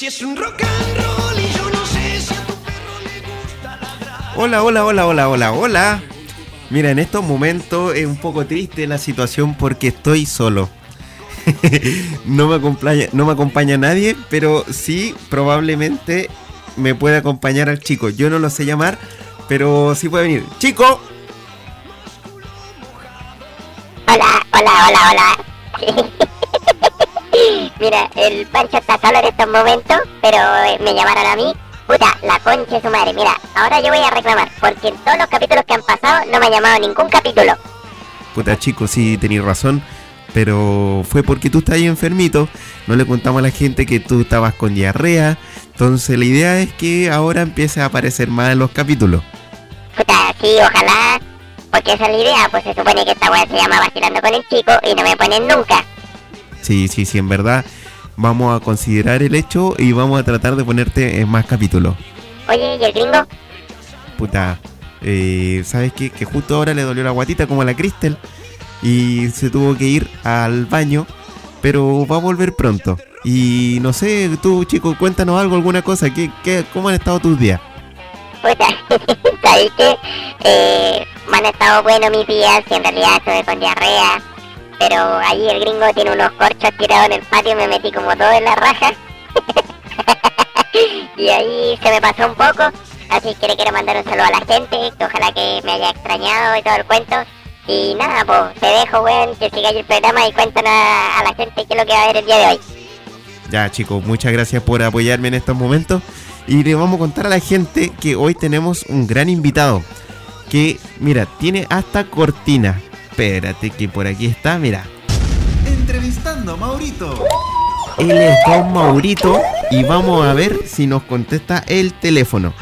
Si es un rock and roll y yo no sé si a tu perro le gusta ladrar. Hola, hola, hola, hola, hola, hola. Mira, en estos momentos es un poco triste la situación porque estoy solo. no, me acompaña, no me acompaña nadie, pero sí probablemente me puede acompañar al chico. Yo no lo sé llamar, pero sí puede venir. ¡Chico! Hola, hola, hola, hola. Mira, el Pancho está solo en estos momentos, pero eh, me llamaron a mí. Puta, la concha de su madre. Mira, ahora yo voy a reclamar, porque en todos los capítulos que han pasado no me ha llamado ningún capítulo. Puta chico, sí tenías razón. Pero fue porque tú estás ahí enfermito. No le contamos a la gente que tú estabas con diarrea. Entonces la idea es que ahora empiece a aparecer más en los capítulos. Puta, sí, ojalá. Porque esa es la idea, pues se supone que esta weá se llama vacilando con el chico y no me ponen nunca. Sí, sí, sí, en verdad. Vamos a considerar el hecho y vamos a tratar de ponerte en más capítulos. Oye, ¿y el gringo? Puta, eh, ¿sabes qué? Que justo ahora le dolió la guatita como a la Cristel y se tuvo que ir al baño, pero va a volver pronto. Y no sé, tú chico, cuéntanos algo, alguna cosa, ¿qué, qué, ¿cómo han estado tus días? Puta, ¿sabes qué? Eh, me han estado buenos mis días, y en realidad estuve con diarrea. Pero ahí el gringo tiene unos corchos tirados en el patio, me metí como todo en la raja. y ahí se me pasó un poco. Así que le quiero mandar un saludo a la gente, ojalá que me haya extrañado y todo el cuento. Y nada, pues te dejo, weón, que siga el programa y cuéntanos a, a la gente qué es lo que va a haber el día de hoy. Ya chicos, muchas gracias por apoyarme en estos momentos. Y le vamos a contar a la gente que hoy tenemos un gran invitado. Que, mira, tiene hasta cortina. Espérate, que por aquí está, mira. Entrevistando a Maurito. Él es Don Maurito y vamos a ver si nos contesta el teléfono.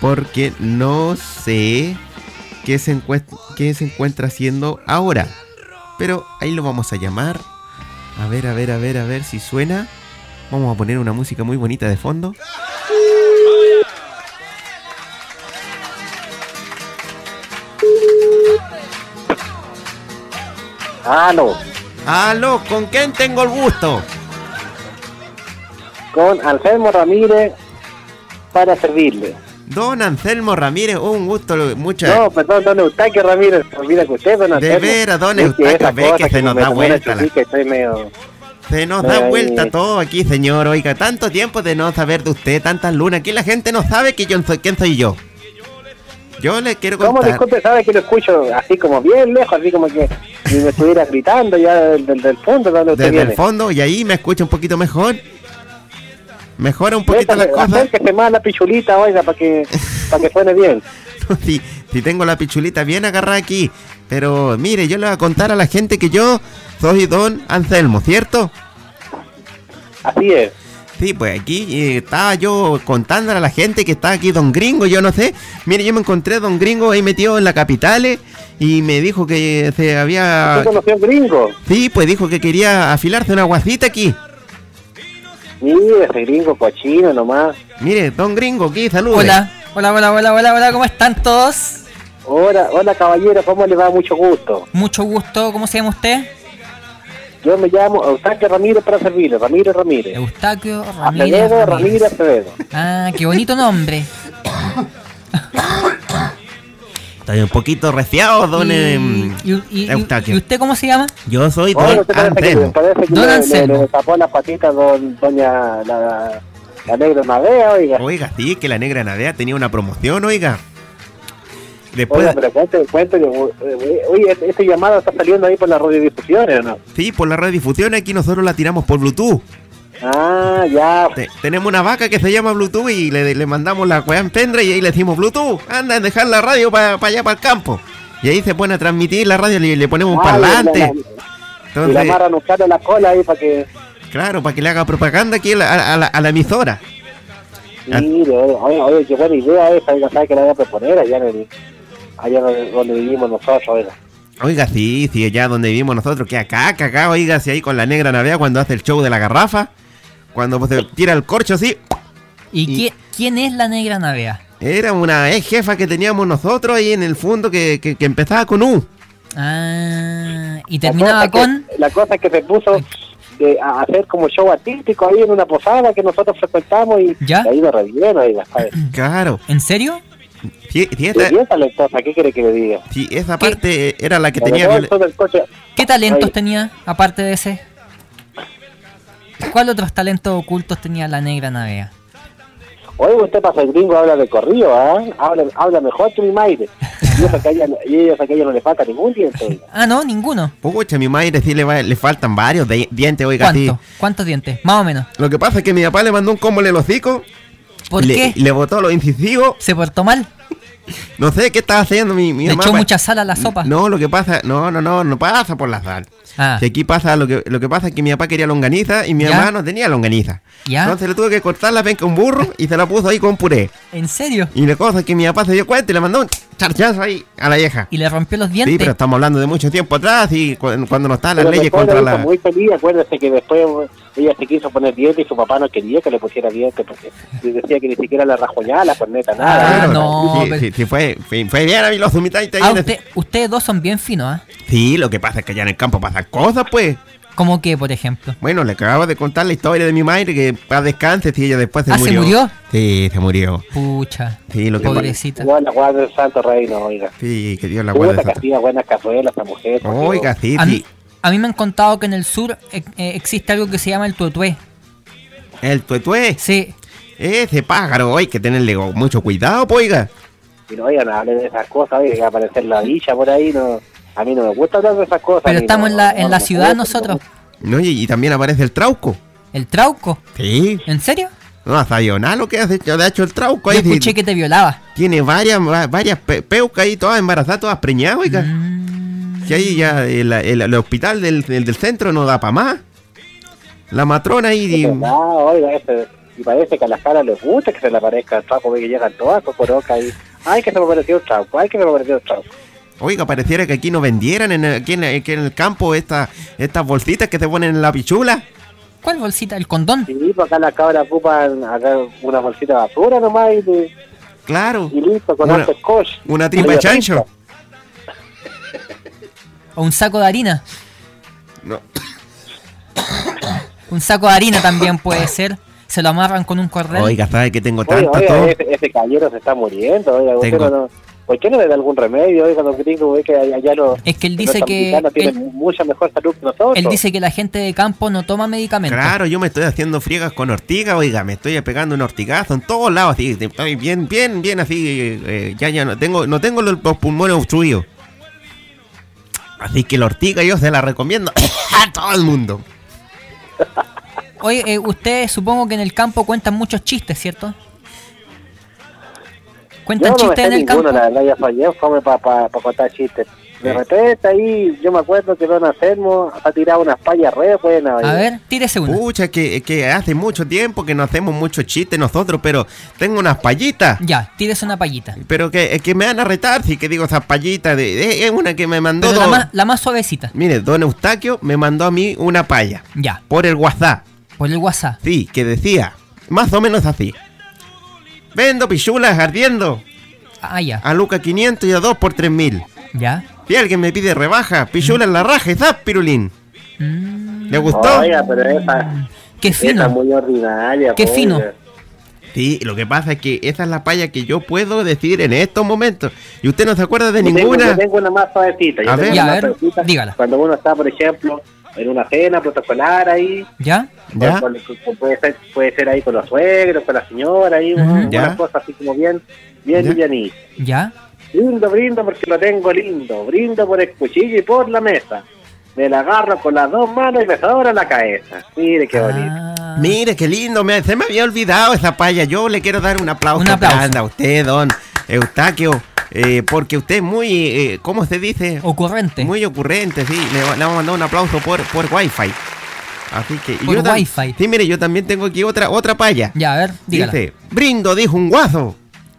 Porque no sé qué se, encuent- qué se encuentra haciendo ahora. Pero ahí lo vamos a llamar. A ver, a ver, a ver, a ver si suena. Vamos a poner una música muy bonita de fondo. Aló, ¡Aló! ¿Con quién tengo el gusto? con Anselmo Ramírez para servirle. Don Anselmo Ramírez, un gusto, muchas No, perdón, don Eustaquio Ramírez, olvida que usted, don Anselmo. veras, don Eustaquio, ve que se nos da vuelta la- estoy medio... Se nos No, da vuelta todo aquí, señor. Oiga, tanto tiempo de no saber de usted, tantas lunas. Aquí la gente no sabe que yo soy, quién soy yo. Yo le quiero ¿Cómo contar. disculpe, sabe que lo escucho así como bien lejos, así como que si me estuviera gritando ya del, del fondo donde desde viene? el fondo y ahí me escucha un poquito mejor. Mejora un poquito las Métale, cosas. acérquese más la pichulita, oiga, para que, para que suene bien. si, si tengo la pichulita bien agarrada aquí. Pero mire, yo le voy a contar a la gente que yo soy don Anselmo, ¿cierto? Así es. Sí, pues aquí eh, estaba yo contándole a la gente que está aquí Don Gringo, yo no sé. Mire, yo me encontré Don Gringo ahí metido en la capital eh, y me dijo que se había... ¿Usted conoció gringo? Sí, pues dijo que quería afilarse una guasita aquí. Mire, ese gringo cochino nomás. Mire, Don Gringo, aquí, saludos. Hola, hola, hola, hola, hola, hola, ¿cómo están todos? Hola, hola caballero, ¿cómo le va? Mucho gusto. Mucho gusto, ¿cómo se llama usted? Yo me llamo Eustaquio Ramírez para servirle, Ramírez Ramírez. Eustaquio Ramírez. Acevedo, Ramírez. Ramírez Acevedo. Ah, qué bonito nombre. Estoy un poquito resfriado, don y, em, y- y- y- Eustaquio. ¿y usted cómo se llama? Yo soy Oye, don ¿usted parece que, Anselmo. parece que Don le, le, Anselmo. le tapó las patitas don, doña la, la negra Madea, oiga. Oiga, sí, que la negra Nadea tenía una promoción, oiga. Después, Oiga, pero cuéntale, eh, oye, este- este llamado está saliendo ahí por las radiodifusiones, ¿o no? sí, por la radiodifusión aquí nosotros la tiramos por Bluetooth. Ah, ya. Te- tenemos una vaca que se llama Bluetooth y le, le mandamos la weá en pendrive y ahí le decimos Bluetooth, anda a dejar la radio para allá, para el campo. Y ahí se pone a transmitir la radio y le ponemos un Ah, la- parlante. la- la- Y la Entonces, amarran un cable a la cola ahí para que... claro, para que le haga propaganda aquí a la, a la- a emisora. Mire, oye, oye, qué buena idea esa, oiga, ¿sabe que la voy a proponer allá, en el, allá donde, donde vivimos nosotros, oiga? Oiga, sí, sí, allá donde vivimos nosotros, que acá, que acá, oiga, si ahí con la negra navea cuando hace el show de la garrafa, cuando se tira el corcho así, ¿Y, Y- quién, quién es la negra navea? era una ex jefa que teníamos nosotros ahí en el fondo que, que, que empezaba con U. Ah, y terminaba con... que- la cosa es que se puso de, a hacer como show artístico ahí en una posada que nosotros frecuentamos y ¿Ya? y ahí me re bien, oiga. Claro, ¿En serio? sí, sí, Y esa, bien talentosa, ¿qué quiere que le diga? sí, esa parte era la que tenía... del coche. ¿Qué talentos Oye. tenía aparte de ese? ¿Cuál otros talentos ocultos tenía la negra navea? Oye, usted pasa el gringo, habla de corrido, ¿ah? Habla, habla mejor que mi madre. Y esa que a ella, no le falta ningún diente. Ah, no, ninguno. Pucha, a mi madre sí le, va- le faltan varios de- dientes, oiga, sí. ¿Cuántos? ¿Cuántos dientes? Más o menos. Lo que pasa es que mi papá le mandó un combo en el hocico, ¿Por le, qué? le botó los incisivos, ¿Se portó mal? No sé qué estaba haciendo mi, mi ¿Le mamá. echó pa- mucha sal a la sopa? No, lo que pasa, no, no, no, no pasa por la sal. Ah, Si aquí pasa, lo que, lo que pasa es que mi papá quería longaniza y mi ¿Ya? mamá no tenía longaniza. ¿Ya? Entonces le tuve que cortar la penca a un burro y se la puso ahí con puré. ¿en serio? Y la cosa es que mi papá se dio cuenta y le mandó un charchazo ahí a la vieja. ¿Y le rompió los Sí, dientes? pero estamos hablando de mucho tiempo atrás y cu- cuando no estaban las Pero leyes contra la muy feliz, acuérdese que después ella se quiso poner dientes y su papá no quería que le pusiera dientes porque le decía que ni siquiera la rajoñaba la corneta, nada. Ah, no, Sí, pero- sí, sí, fue, fue, fue bien a mí los humitaste ahí Ah, usted, ustedes dos son bien finos, ¿ah? Sí, lo que pasa es que allá en el campo pasan cosas, pues. ¿Cómo que, por ejemplo? Bueno, le acabo de contar la historia de mi madre que para descanse si ella después se Ah, ¿se murió. murió? Sí, se murió. Pucha, Sí, lo que pasa. pobrecita. Igual la guarda del Santo Reino, oiga. Sí, que Dios la guarde. esa mujer. porque- Oiga, sí, A sí. mí, a mí me han contado que en el sur eh, eh, existe algo que se llama el tuetué. El tuetué. Sí, Ese pájaro, hay que tenerle mucho cuidado, pues, oiga. Y no, oiga, no hable de esas cosas, oiga, que va a aparecer la villa por ahí, no. A mí no me gusta hablar de esas cosas. pero estamos no- en la, no en me la ciudad no nosotros. No, y, y también aparece el trauco. ¿El trauco? Sí. ¿En serio? No, sabía nada lo que hace, le ha hecho el trauco Yo ahí. sí. escuché que te violaba. Tiene varias, va- varias pe- peucas ahí, todas embarazadas, todas preñadas, oiga. Mm, Si ahí ya el, el- el hospital del, del, del centro no da para más. La matrona ahí. Es verdad, oiga, ese, y parece que a las caras les gusta que se le aparezca el trauco, ve que llegan todas cocoroca y... Ay, que se me apareció el trauco, ay, que se me apareció el trauco. Oiga, pareciera que aquí no vendieran en el- aquí en, aquí en el campo esta- estas bolsitas que se ponen en la pichula. ¿Cuál bolsita? ¿El condón? Sí, pues acá las cabras ocupan acá una bolsita de basura nomás y, de- Claro. y listo, con Una- harto scotch. Una tripa de chancho. ¿O un saco de harina? No. Un saco de harina también puede ser. Se lo amarran con un cordel. Oiga, ¿sabe que tengo Oiga, tanta oiga, ese, ese caballero se está muriendo, oiga, Tengo- no- ¿por qué no le da algún remedio, oiga, don Gringo, que allá los Es que él dice que tienen él- mucha mejor salud que nosotros. Él dice que la gente de campo no toma medicamentos. Claro, yo me estoy haciendo friegas con ortiga, oiga, me estoy pegando un ortigazo en todos lados, así, estoy bien, bien, bien así, eh, ya, ya no tengo, no tengo los, los pulmones obstruidos. Así que la ortiga yo se la recomiendo a todo el mundo. Oye, eh, usted supongo que en el campo cuentan muchos chistes, ¿cierto? Yo ¿Cuentan no me chistes sé en el ninguno, campo? la verdad, ya fallé, fome para pa, pa contar chistes. De repente ahí, yo me acuerdo que Don Anselmo ha tirado unas payas re buenas. A ver, tírese una. Pucha, que, que hace mucho tiempo que no hacemos muchos chistes nosotros, pero tengo unas payitas. Ya, tírese una payita. Pero que, que me van a retar, si que digo esas payitas, de, de- es una que me mandó Pero la don- más, la más suavecita. Mire, don Eustaquio me mandó a mí una paya Ya, por el WhatsApp. Por el WhatsApp. Sí, que decía, más o menos así. Vendo pichulas ardiendo Ah, ya. a Luca 500 y a 2 por 3000. Ya. Si alguien me pide rebaja, pichula en la raja y zap, pirulín. Mm, ¿Le gustó? Oiga, pero esa, qué fino. muy ordinaria. Qué po, fino. Sí, lo que pasa es que esa es la palla que yo puedo decir en estos momentos. Y usted no se acuerda de Yo tengo- ninguna. Yo tengo una más suavecita. yo A ver. tengo Ya, una a ver, suavecita. dígala. Cuando uno está, por ejemplo, en una cena protocolar ahí, ¿Ya? ¿Ya? con- con- con- puede, ser, puede ser ahí con los suegros, con la señora, ahí, Ujú. una Ya. cosa así como bien, bien Ya. ¿Ya? Brindo, brindo porque lo tengo lindo. Brindo por el cuchillo y por la mesa. Me la agarro con las dos manos y me sobra la cabeza. Mire qué bonito. Ah, Mire, qué lindo, me- se me había olvidado esa palla. Yo le quiero dar un aplauso, Un aplauso. a usted, don Eustaquio, eh, porque usted es muy, eh, ¿cómo se dice? Ocurrente. Muy ocurrente, sí. Le, le vamos a mandar un aplauso por, por Wi-Fi. Así que. Por yo Wi-Fi. Sí, mire, yo también tengo aquí otra, otra palla. Ya, a ver, dígala. Dice: Brindo, dijo un guazo,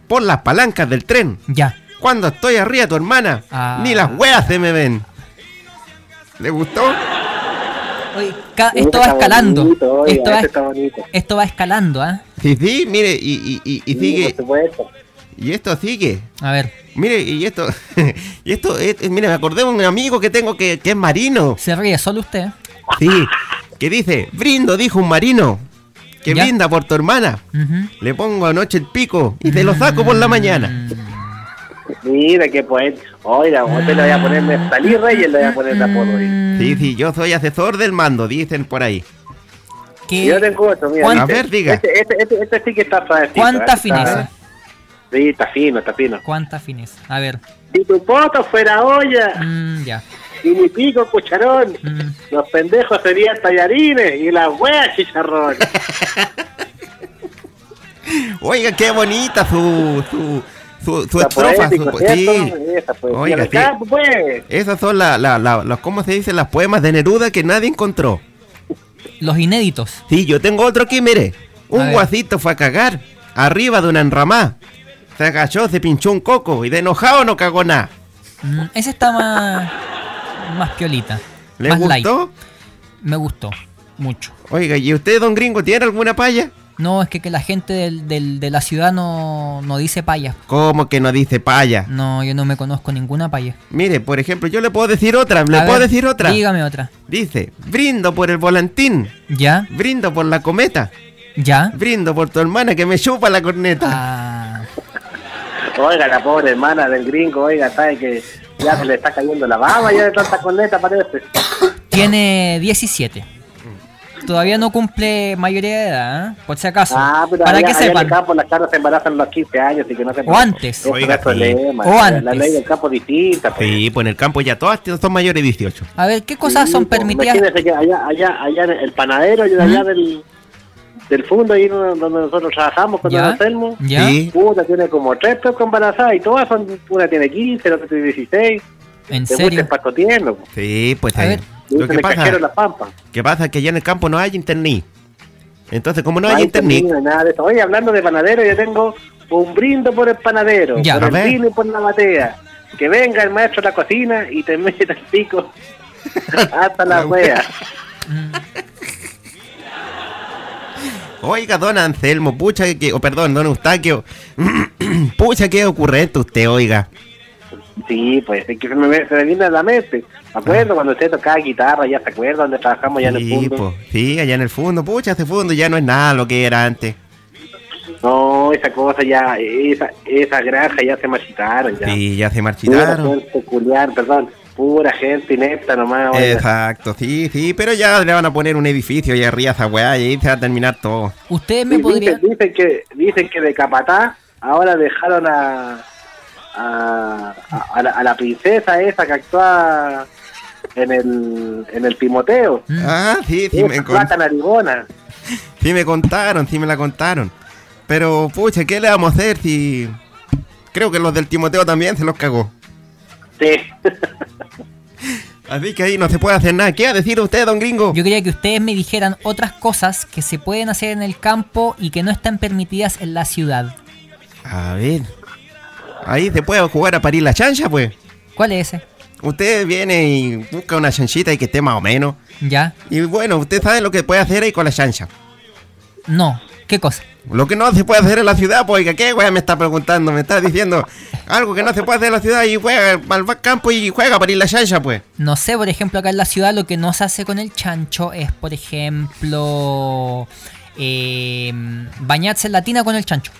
por las palancas del tren. Ya. Cuando estoy arriba, tu hermana, Ah. ni las weas se me ven. ¿Le gustó? Oye, esto va escalando. bonito, oiga, Esto va, esto escalando, ¿ah? Sí, sí, mire, y, y, y, y Sí, sigue. por supuesto. Y esto sigue. A ver, Mire, y esto, y esto, es- es- mire, me acordé de un amigo que tengo que, que es marino. se ríe solo usted. Sí, que dice, brindo, dijo un marino, que Ya. brinda por tu hermana. Le pongo anoche el pico y te lo saco por la mañana. Mm. Mira qué poeta. Oiga, a usted le voy a poner Nestalí Reyes, le voy a poner de apodo. ahí. Mm. Sí, sí, yo soy asesor del mando, dicen por ahí. ¿Qué- Yo tengo otro, mira. ¿Cuánta- A ver, diga. Este, este, este, este sí que está. ¿Cuánta está- fineza? Sí, está fino, está fino. ¿Cuánta fineza? A ver. Si tu poto fuera olla Mm, ya. y mi pico cucharón, Mm. los pendejos serían tallarines y las weas chicharrón. Oiga, qué bonita su, su, su, su estrofa. poético, su- sí, Esa Oiga, sí. campo, pues. esas son las, la, la- las- ¿cómo se dice? Las poemas de Neruda que nadie encontró. Los inéditos. Sí, yo tengo otro aquí, mire. Un guacito fue a cagar arriba de una enramá. Se agachó, se pinchó un coco y de enojado no cagó nada. Mm, ese está más. Más piolita. ¿Le más light. gustó? Me gustó. Mucho. Oiga, ¿y usted, don gringo, tiene alguna paya? No, es que, que la gente del, del- de la ciudad no, no dice paya. ¿Cómo que no dice paya? No, yo no me conozco ninguna paya. Mire, por ejemplo, yo le puedo decir otra, le A puedo ver, decir otra. Dígame otra. Dice, brindo por el volantín, ¿Ya? brindo por la cometa, ¿Ya? brindo por tu hermana que me chupa la corneta. Ah, Oiga, la pobre hermana del gringo, oiga, sabe que ya se le está cayendo la baba ya de tanta corneta, parece. tiene 17. Todavía no cumple mayoría de edad, ¿eh? por si acaso. Ah, pero para allá, que allá en el campo las caras se embarazan a los 15 años, así que no se O antes. Eso Oiga, no problema. O La- antes. La ley del campo es distinta. pues. Sí, pues en el campo ya todas son mayores de 18. A ver, ¿qué cosas Sí, son pues, permitidas? Imagínese que allá, allá, allá en el panadero, y allá del, del fondo, ahí donde nosotros trabajamos con ¿Ya? Don Anselmo, ¿Ya? Sí. Una tiene como tres pecos embarazadas y todas son, una tiene 15, la otra tiene 16. ¿En Te gusta serio? pues. Sí, pues A ver. lo que pasa, las pampas. que pasa que allá en el campo no hay internet. Entonces, como no No hay hay internet, nada de eso. Oye, hablando de panadero, yo tengo un brindo por el panadero, Ya. por el vino y por la batea. Que venga el maestro a la cocina y te meta el pico hasta la wea. Oiga, don Anselmo, pucha que, o perdón, don Eustaquio, pucha que ocurrente usted, oiga. Sí, pues es que se me, se me viene a la mente. Me acuerdo cuando usted tocaba guitarra, ya se acuerda donde trabajamos allá en el fondo. po, sí, allá en el fondo, pucha, ese fondo ya no es nada lo que era antes. No, esa cosa ya, esa, esa granja ya se marchitaron ya. Sí, ya se marchitaron. peculiar, perdón, pura gente inepta nomás. oiga. Exacto, sí, sí, pero ya le van a poner un edificio allá arriba a esa weá y ahí se va a terminar todo. Ustedes me Sí, podrían... dicen, dicen que dicen que de Capatá ahora dejaron a a, a, a la, a la princesa esa que actúa en el en el Timoteo. Mm, Ah, sí, sí Esa me, con- plata narigona. sí me contaron, sí me la contaron. Pero, pucha, ¿qué le vamos a hacer si... Creo que los del Timoteo también se los cagó. Sí. Así que ahí no se puede hacer nada. ¿Qué va a decir usted, don gringo? Yo quería que ustedes me dijeran otras cosas que se pueden hacer en el campo y que no están permitidas en la ciudad. A ver. Ahí se puede jugar a parir la chancha, pues. ¿Cuál es ese? Usted viene y busca una chanchita y que esté más o menos. ¿Ya? Y bueno, usted sabe lo que puede hacer ahí con la chancha. No. ¿Qué cosa? Lo que no se puede hacer en la ciudad, pues, ¿qué weá me está preguntando? Me está diciendo algo que no se puede hacer en la ciudad y juega al campo y juega para ir la chancha, pues. No sé, por ejemplo, acá en la ciudad lo que no se hace con el chancho es, por ejemplo, eh, bañarse en la tina con el chancho.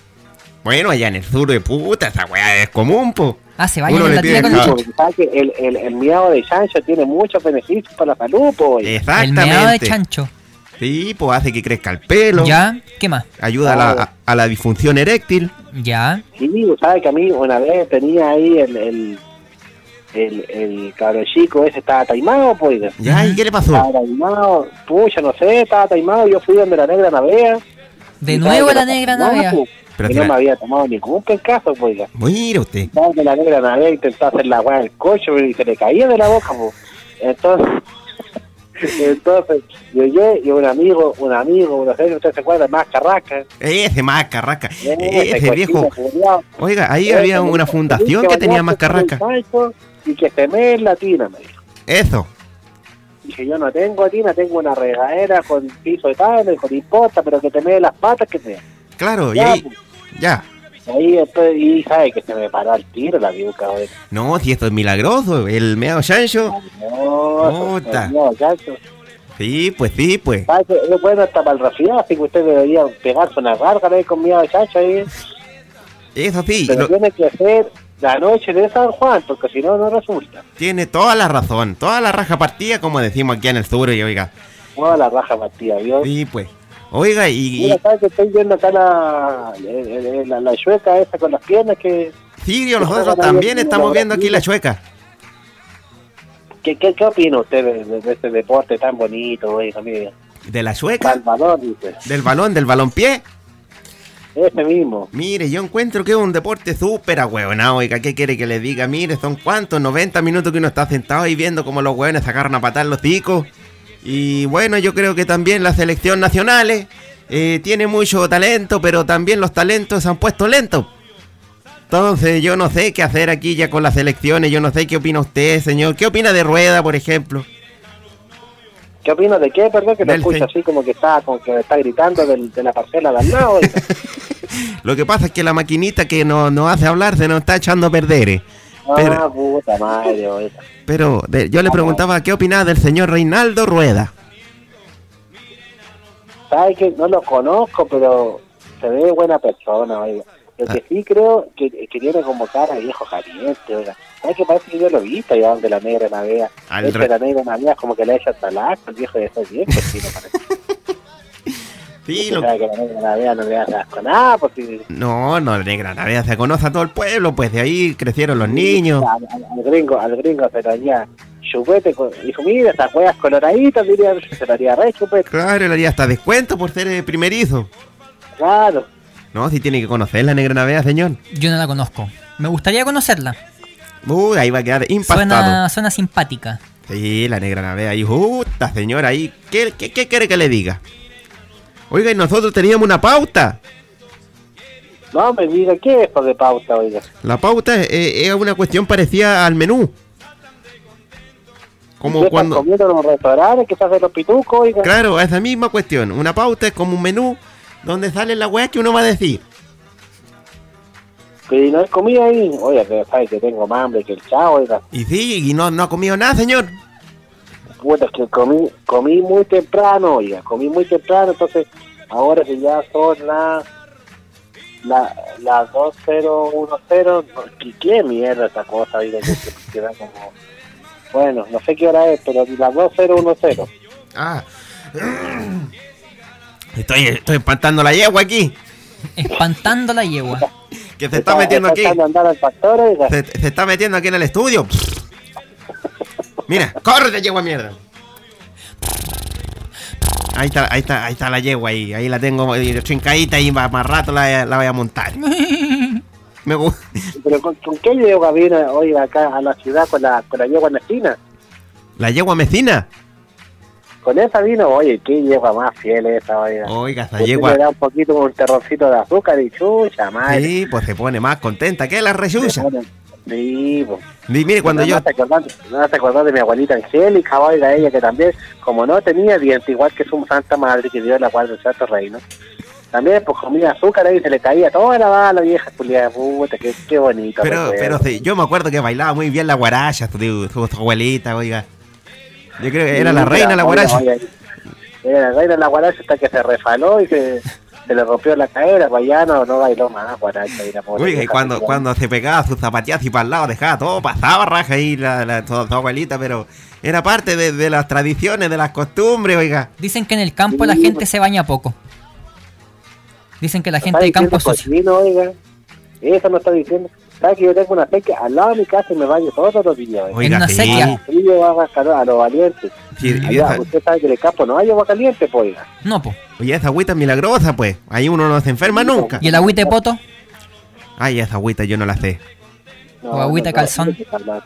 Bueno, allá en el sur de puta, esa weá es común, po. Ah, se bañan en le la pide tina con el chancho. El, el, el miado de chancho tiene muchos beneficios para la salud, pues. El Exactamente. meado de chancho. Sí, pues hace que crezca el pelo. ¿Ya? ¿Qué más? Ayuda a la, a- a la disfunción eréctil. ¿Ya? Sí, sabe que a mí una vez tenía ahí el, el, el, el cabro chico ese estaba taimado, pues. Ya, ¿y qué le pasó? Estaba taimado, pucha, no sé, estaba taimado. Yo fui donde la negra navea. De nuevo la negra navea. pues, Pero que no me había tomado ningún caso, pues. Mira usted. Sabe que la negra navea intentó hacer la weá del coche y se le caía de la boca, pues. Entonces, entonces, yo llegué y un amigo, un amigo, sé si usted se acuerda, más carraca. Ese más carraca. ese Ese viejo. culiao. Oiga, ahí Ese había una fundación "Tenés que tenía más carraca. Y que se me en la tina, me dijo. Eso. Dije, yo no tengo tina, tengo una regadera con piso de tabla, con imposta, pero que te me las patas que sea. Claro, y Ya, ahí. pues. Ya. Ahí después, y sabe que se me paró al tiro la viuca, güey. No, si esto es milagroso. El meado chancho. No, Puta. no, chacho. Sí, pues sí, pues. Que es bueno hasta para el resfriado, así que usted debería pegarse una gárgara ahí con miedo de chacho ahí. Eso sí. Pero lo- tiene que ser la noche de San Juan, porque si no, no resulta. tiene toda la razón. Toda la raja partida, como decimos aquí en el sur. Y oiga. Toda la raja partida, ¿vio? Sí, pues. Oiga, y. Mira, ¿sabes que estoy viendo acá la, eh, eh, la, la chueca esa con las piernas? que sí, nosotros también estamos viendo aquí la chueca. ¿Qué, qué, qué opina usted de, de- de este deporte tan bonito, oiga, mire? De la chueca. Salvador, dice. Del balón, del balón pie. Ese mismo. Mire, yo encuentro que es un deporte súper ahueonado, oiga, ¿qué quiere que le diga? Mire, son cuántos, 90 minutos que uno está sentado ahí viendo cómo los hueones sacaron a patar los ticos. Y bueno, yo creo que también la selección nacional eh, tiene mucho talento, pero también los talentos se han puesto lentos. Entonces, yo no sé qué hacer aquí ya con las selecciones, yo no sé qué opina usted, señor. ¿Qué opina de Rueda, por ejemplo? ¿Qué opina de qué, perdón? Que Del escucho así como que está, como que está gritando del- de la parcela de al lado. Lo que pasa es que la maquinita que nos no hace hablar se nos está echando a perder. eh. Pero- Ah, puta madre, oiga. Pero de- yo le preguntaba qué opinaba del señor Reinaldo Rueda. ¿Sabe que no lo conozco, pero se ve buena persona, oiga. Lo Ah. que sí creo que, que tiene como cara viejo caliente, oiga. ¿Sabe que parece que yo lo he visto allá donde la negra navea? Al Ese re- la negra navea como que le echa talaco, el viejo de esos viejos, sí, no parece. Sí, Usted lo- sabe que la negra navea no le hace asco nada, porque No, no, la negra navea se conoce a todo el pueblo, pues de ahí crecieron los niños. Al, al- al gringo, al gringo se lo haría chupete, con- dijo, mira, estas huevas coloraditas, diría, se lo haría re chupete, Claro, le haría hasta descuento por ser eh, primerizo. claro. No, si tiene que conocer la negra navea, señor. Yo no la conozco. Me gustaría conocerla. Uy, ahí va a quedar impactado. Suena, suena simpática. Sí, la negra navea ahí. Puta, señor, ahí. ¿Qué, qué, qué quiere que le diga? Oiga, y nosotros teníamos una pauta. No me diga, ¿qué es esto de pauta, oiga? La pauta eh, es una cuestión parecida al menú. ¿Qué Como cuando... comiendo en los restaurantes que se hacen los pitucos, oiga? Claro, esa misma cuestión. Una pauta es como un menú donde sale la weá que uno va a decir. Que no hay comida ahí, oiga, que sabes que tengo más hambre que el chavo, oiga. Y sí, y no, no ha comido nada, señor. Puta, es que comí, comí muy temprano, oiga, comí muy temprano, entonces ahora que ya son las la, las 2010, no, ¿qué, qué mierda esta cosa, oiga, que, que- que da como... Bueno, no sé qué hora es, pero las 2010. Ah. Estoy, estoy espantando la yegua aquí. Espantando la yegua. Que se está metiendo aquí. andar al pastor. Se, se está metiendo aquí en el estudio. Mira, córrete, yegua mierda. Ahí está, ahí está, ahí está la yegua ahí. Ahí la tengo eh, trincadita y más, más rato la, la voy a montar. Me gusta. Pero ¿con, con qué yegua viene hoy acá a la ciudad con la, con la yegua en la yegua mecina. Con esa vino, oye, qué yegua más fiel esa, oiga. Oiga, esa yegua. Le da un poquito un terrorcito de azúcar y chucha, madre. Sí, pues se pone más contenta que la rechucha. Sí, pues. Y mire, cuando yo. me hace acordar de mi abuelita Angélica, oiga, ella que también, como no tenía dientes, igual que su santa madre que dio la cual del Santo Reino, también pues comía azúcar ahí y se le caía toda la bala vieja, culiada, puta, qué, qué bonito. Pero, recuerdo. pero sí, yo me acuerdo que bailaba muy bien la guaracha, su abuelita, oiga. Yo creo que era la reina la guaracha. oiga, Era la reina la guaracha hasta que se refaló y se, se le rompió la cadera, pues ya no, no bailó más guaracha. Y la Oiga, y cuando, cuando se pegaba sus zapatillas y para el lado, dejaba todo, pasaba raja ahí la, la, su, su abuelita, pero era parte de, de las tradiciones, de las costumbres, oiga. Dicen que en el campo la Sí, gente pues. se baña poco. Dicen que la ¿Está gente de campo es cochino, oiga? Eso no está diciendo. ¿Sabes que yo tengo una sequía al lado de mi casa y me baño todos los días? oiga? Oiga, una sí. sequía. frío va a a los valientes. Sí, y Allá, esa, usted sabe que en el campo no hay agua caliente, pues. No, po. oye, esa agüita es milagrosa, pues. Ahí uno no se enferma nunca. ¿Y el agüite de poto? Ay, esa agüita yo no la sé. No, O agüita no, calzón. no.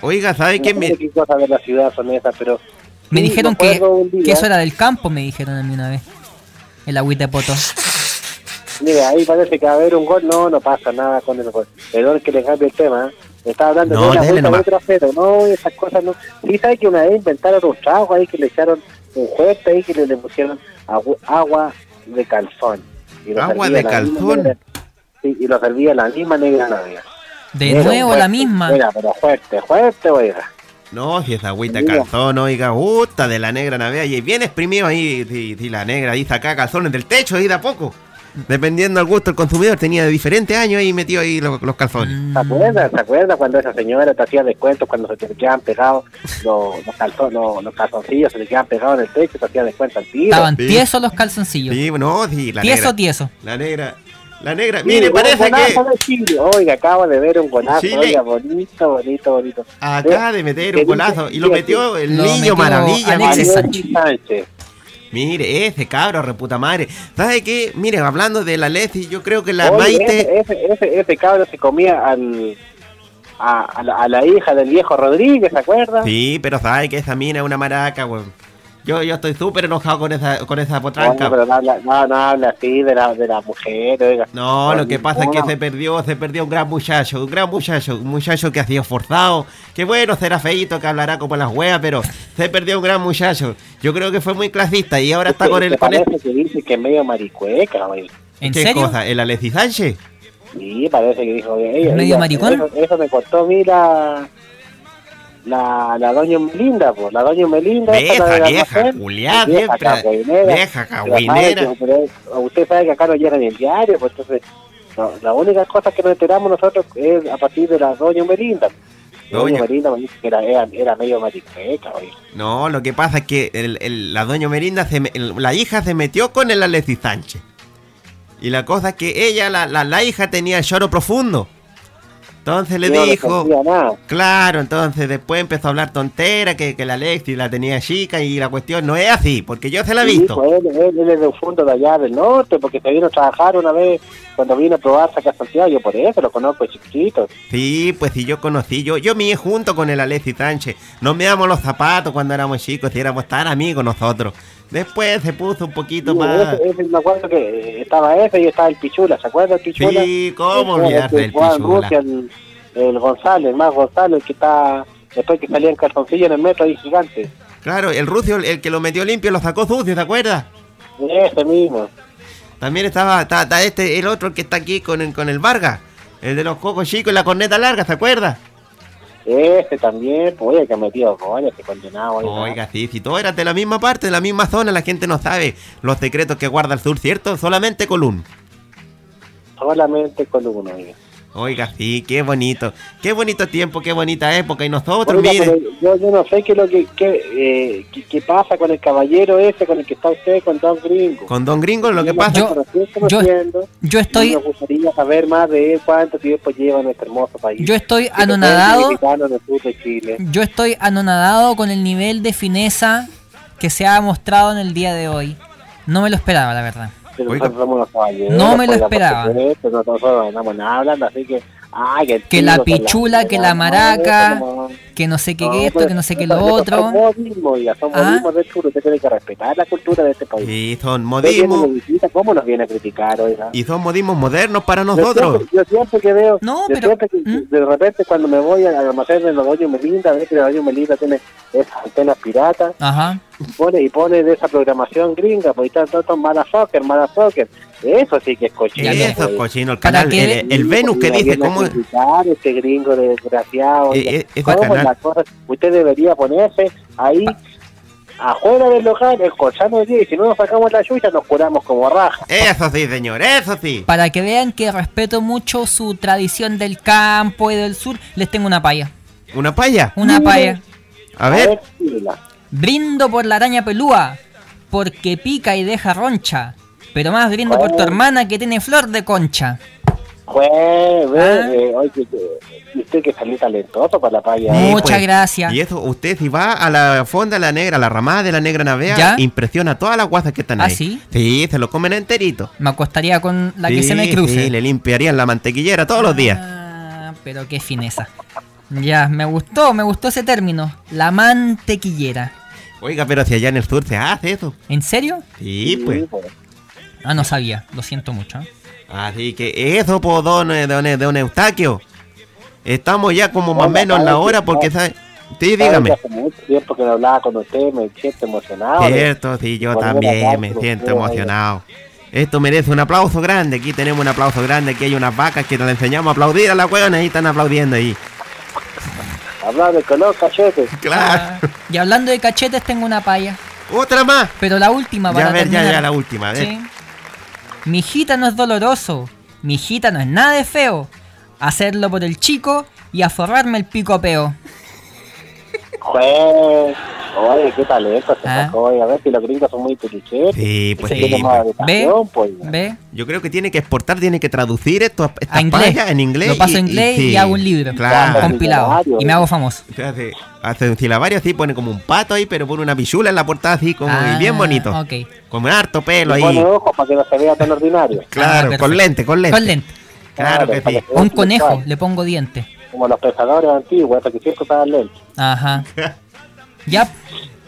Oiga, ¿sabe qué? No Me- sé qué cosas de la ciudad son esas, pero... Me Sí, dijeron que, que eso era del campo, me dijeron a mí una vez. El agüite de poto. Mire, ahí parece que va a haber un gol. No, no pasa nada con el gol. Perdón que le cambie el tema. ¿eh? Estaba hablando No, de dele vuelta de trasero. No, esas cosas no. Sí, sabe que una vez inventaron un trago ahí que le echaron un fuerte ahí que le, le pusieron agu- agua de calzón. Y lo ¿Agua de calzón? negra- Sí, y lo servía la misma negra navia. De Era nuevo fuerte, la misma. Era, pero fuerte, fuerte, oiga. No, si esa agüita Mira. calzón, oiga, gusta de la negra navea y bien exprimido ahí, si, si la negra ahí saca calzones del techo ahí de a poco. Dependiendo del gusto del consumidor, tenía de diferentes años ahí metido ahí los, los calzones. ¿Se acuerdan? ¿Se acuerdan cuando esa señora te hacía descuentos cuando se te quedaban pegados los, los, calzon- los, los calzoncillos, se te quedaban pegados en el techo, te hacía descuento al tiro? Estaban Sí. tiesos los calzoncillos. Sí, no, sí, la tieso, negra. tieso. La negra. La negra. Mire, parece golazo que de Chile. Oiga, acabo de ver un golazo, Chile. oiga, bonito, bonito, bonito. acaba de meter ¿Qué un golazo y lo metió el Lo niño metió maravilla. Alexis. Sánchez. Mire, ese cabro, reputa madre. ¿Sabe qué? Mire, hablando de la Leti, yo creo que la Oye, Maite. ese, ese, ese, ese cabro se comía al, a, a, la, a la hija del viejo Rodríguez, ¿se acuerda? Sí, pero sabe que esa mina es una maraca, weón. Yo, yo estoy súper enojado con esa, con esa Oye, potranca. pero no habla, no, no habla así de la, de la mujer, oiga. No, lo que pasa es que se perdió, se perdió un gran muchacho, un gran muchacho, un muchacho que ha sido forzado, que bueno, será feíto, que hablará como las huevas, pero se perdió un gran muchacho. Yo creo que fue muy clasista y ahora está con ¿Te el, con el, parece que dice que es medio maricueca, oiga. ¿En ¿qué serio? cosa? ¿El Alexis Sánchez? Sí, parece que dijo ella. ¿Medio maricón? Eso, eso me contó, mira, la, la doña Melinda, pues, la doña Melinda. Vieja, de la vieja, mujer, culiá, vieja cagüinera. Vieja usted sabe que acá no llega ni el diario, pues entonces, no, la única cosa que nos enteramos nosotros es a partir de la doña Melinda. La doña, Doña- Melinda me dice que era, era, era medio maricueca, oye. No, lo que pasa es que el- el- la doña Merinda, se me- el- la hija se metió con el Alexis Sánchez. Y la cosa es que ella, la, la, la hija, tenía el lloro profundo. Entonces le no dijo... Claro, entonces después empezó a hablar tontera, que, que la Alexis la tenía chica y la cuestión no es así, porque yo se la he Sí, visto. pues, él, él- él es de un fondo de allá del norte, porque se vino a trabajar una vez cuando vino a probarse acá a Santiago, yo por eso lo conozco de chiquitito. Sí, pues sí, yo conocí, yo, yo me junto con el Alexis Sánchez. Nos meamos los zapatos cuando éramos chicos y éramos tan amigos nosotros. Después se puso un poquito Sí, más... ese- ese, me acuerdo que estaba ese y estaba el Pichula, ¿se acuerda el Pichula? Sí, cómo del jugaba en Pichula. Rusia, el, el González, el más González, que está después que salía en calzoncillo en el metro ahí gigante. Claro, el rucio, el, el que lo metió limpio, lo sacó sucio, ¿te acuerdas? Ese mismo. También estaba, está, está este, el otro que está aquí con el, con el Vargas, el de los cocos chicos y la corneta larga, ¿te acuerdas? Ese también, pues oye, que ha metido goles, que condenado. oiga. Sí, si todos eran de la misma parte, de la misma zona, la gente no sabe los secretos que guarda el sur, ¿cierto? Solamente Colún. Solamente con uno, oiga. Oiga, sí, qué bonito. Qué bonito tiempo, qué bonita época. Y nosotros, Oiga, mire. pero yo, yo no sé qué es lo que, qué, eh, qué, qué pasa con el caballero ese con el que está usted, con Don Gringo. Con Don Gringo lo que Yo pasa... Yo- yo- estoy, Nos gustaría saber más de él, cuánto tiempo lleva este hermoso país. yo estoy anonadado. Yo estoy anonadado con el nivel de fineza que se ha mostrado en el día de hoy. No me lo esperaba, la verdad. Oiga. los caballeros, No me lo esperaba. Nosotros andamos hablando, así que. Ay, el Que la pichula, que la maraca, no- Que no sé qué no, esto, pues, que no sé qué lo otro. Son modismos, ya, son Ah. modismos del sur. Usted tiene que respetar la cultura de este país. Sí, son modismos. ¿Cómo nos viene a criticar, oiga? Y son modismos modernos para Yo nosotros. siempre, yo siempre que veo, No, yo pero- siempre que de repente cuando me voy al almacén de los Doños Melinda, veo que la Doña Melinda tiene esas antenas piratas, Ajá. Y pone, y pone de esa programación gringa, pues está todo mala soccer, mala soccer. Eso sí que es cochino. Ya, Eso es pues. cochino. El canal, que- el, el Venus que Mira, dice cómo... este gringo desgraciado. Eh, eh. Usted debería ponerse ahí afuera del local, escuchando el día, y si no nos sacamos la chucha, nos curamos como raja. Eso sí, señor, eso sí. Para que vean que respeto mucho su tradición del campo y del sur, les tengo una paya. ¿Una paya? Una paya. A ver. Brindo por la araña pelúa, porque pica y deja roncha. Pero más brindo por tu Oh. hermana que tiene flor de concha. Jue, ve, Ah. eh, oye, usted que salió talentoso para la paya. Sí. ¿eh? Muchas gracias. Y eso, usted si va a la fonda de la negra, a la ramada de la negra navea, ¿Ya? impresiona a todas las guasas que están ¿Ah, ahí. sí? Sí, se lo comen enterito. Me acostaría con la que se me cruce. Sí, le limpiarían la mantequillera todos los días. Ah, pero qué fineza. Ya, me gustó, me gustó ese término. La mantequillera. Oiga, pero si allá en el sur se hace eso. ¿En serio? Sí, pues. Ah, no sabía. Lo siento mucho. ¿eh? Así que eso, pues, don, eh, don, eh, don Eustaquio. Estamos ya como más o menos en la ¿sabe hora porque, No. ¿sabe? Sí, dígame. Hace mucho tiempo que no hablaba con usted, me siento emocionado. Cierto, sí, yo también me con siento emocionado. Esto merece un aplauso grande. Aquí tenemos un aplauso grande. Aquí hay unas vacas que nos enseñamos a aplaudir a la huevona y están aplaudiendo ahí. Hablar de color, cachete. Claro. Y hablando de cachetes, tengo una paya. Otra más. Pero la última Ya, para a ver, ya, terminar. ya, la última. A ver. Sí. Mi hijita no es doloroso. Mi hijita no es nada de feo. Hacerlo por el chico y a forrarme el pico peo. Oye, qué talento se Ah. sacó. Oye, a ver si los gringos son muy inteligentes. Sí, pues Sí. pues. ¿Ve? pues. ¿Ve? Yo creo que tiene que exportar, tiene que traducir esto estas A inglés. en inglés. Lo paso en inglés y, sí, hago un libro. Claro. Compilado. Y me hago famoso. Se hace, hace un silabario así, pone como un pato ahí, pero pone una pichula en la portada así, como y Ah, bien bonito. Ok. Como harto pelo Y pone ahí. ojos para que no se vea tan ordinario. Claro, Ah, con lente, con lente. Con lente. Claro que sí. Un conejo, le pongo diente. Como los pescadores antiguos, para que siempre usaban lentes. Ajá. Ya,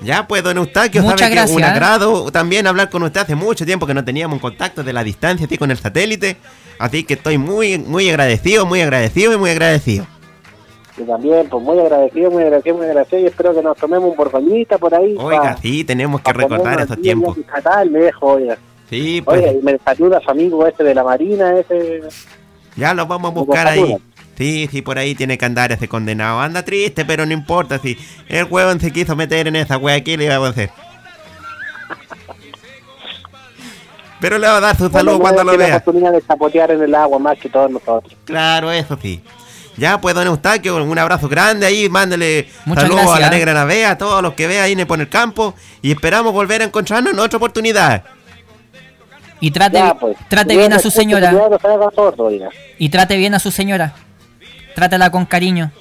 Ya, pues, don Eustaquio, Muchas sabe que gracias, un ¿eh? agrado también hablar con usted. Hace mucho tiempo que no teníamos un contacto de la distancia, así con el satélite. Así que estoy muy, muy agradecido, muy agradecido y muy agradecido. Y también, pues muy agradecido, muy agradecido, muy agradecido. Y espero que nos tomemos un borgoñita por ahí. Oiga, pa- sí, tenemos que recordar esos tiempos. estatal, me dejo, oiga. Sí, pues, Oiga, y me saluda su amigo este de la Marina, ese... ya lo vamos a buscar ahí. Sí, sí, por ahí tiene que andar ese condenado. Anda triste, pero no importa. Si el huevón se quiso meter en esa wea, ¿qué le vamos a hacer? Pero le va a dar su saludo Bueno, cuando lo la vea. oportunidad de zapotear en el agua más que todos nosotros. Claro, eso sí. Ya, pues, don Eustaquio, un abrazo grande ahí. Mándele Muchas saludos a la negra navea, a todos los que ve ahí en el, por el campo. Y esperamos volver a encontrarnos en otra oportunidad. y trate, Ya, pues. trate bien a su señora. Sordo. Y trate bien a su señora. Trátela con cariño.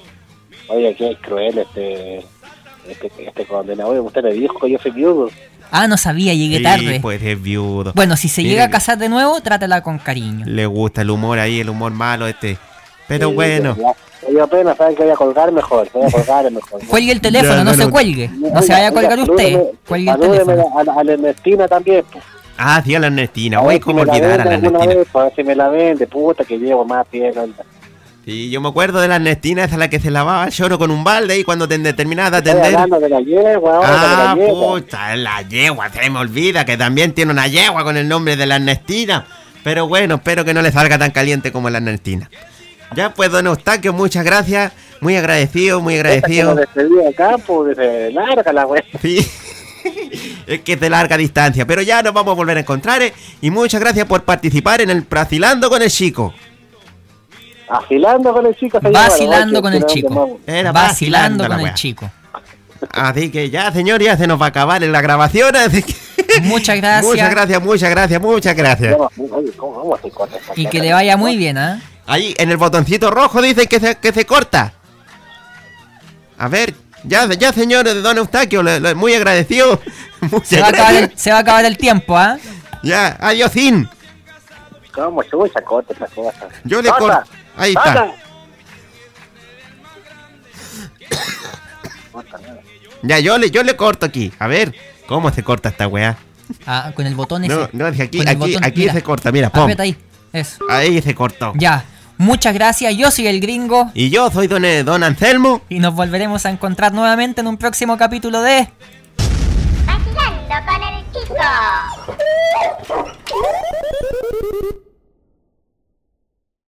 Oiga, qué cruel este... Este, este condenado. Oiga, usted le dijo que yo soy viudo. Ah, no sabía, llegué Sí, tarde. pues es viudo. Bueno, si se llega a casar de nuevo, trátela con cariño. Le gusta el humor ahí, el humor malo este. Pero Sí, bueno. ya. Oiga, apenas saben que voy a colgar mejor. Voy a colgar mejor. Cuelgue el teléfono, Ya, no no, se no. cuelgue. No se vaya a colgar oiga, usted. salúdeme- Cuelgue el teléfono. A, la- a la Ernestina también, pues. Ah, sí, a la Ernestina. Voy ver si me olvidar a la Ernestina. vez, pues, a ver si me la vende, puta, que llevo más piel. onda. Sí, yo me acuerdo de la Ernestina, esa la que se lavaba el choro con un balde ahí cuando te de atender. hablando de la yegua, ahora Ah, de la yegua. puta, la yegua, se me olvida que también tiene una yegua con el nombre de la Ernestina. Pero bueno, espero que no le salga tan caliente como la Ernestina. Ya pues, don Eustaquio, muchas gracias. Muy agradecido, muy agradecido. nos despedí de campo, desde larga la wea. Sí. es que es de larga distancia, pero ya nos vamos a volver a encontrar. eh, Y muchas gracias por participar en el Bracilando con el Chico. Afilando con el chico. Vacilando con el chico. Era Vacilando la con el chico. Así que ya, señor, ya se nos va a acabar en la grabación. Así que... Muchas gracias. Muchas gracias, muchas gracias, muchas gracias. no, oye, ¿cómo vamos a cortar esta Y que le vaya muy bien, ¿ah? Ahí en el botoncito rojo dice que se, que se corta. A ver, ya, ya señor Don Eustaquio, le- le- muy agradecido. Se va, a acabar el, se va a acabar el tiempo, ¿ah? Ya, adiós, sin. ¿Cómo se usa corta esta cosa? Yo le corto. Ahí está. Ya, yo le, yo le corto aquí. A ver, ¿cómo se corta esta weá? Ah, con el botón ese. No, no, aquí, aquí, botón, aquí mira. se corta, mira, pum. Ahí. Eso. Ahí se cortó. Ya. Muchas gracias. Yo soy el gringo. Y yo soy don, eh, don Anselmo. Y nos volveremos a encontrar nuevamente en un próximo capítulo de. Vacilando con el chico.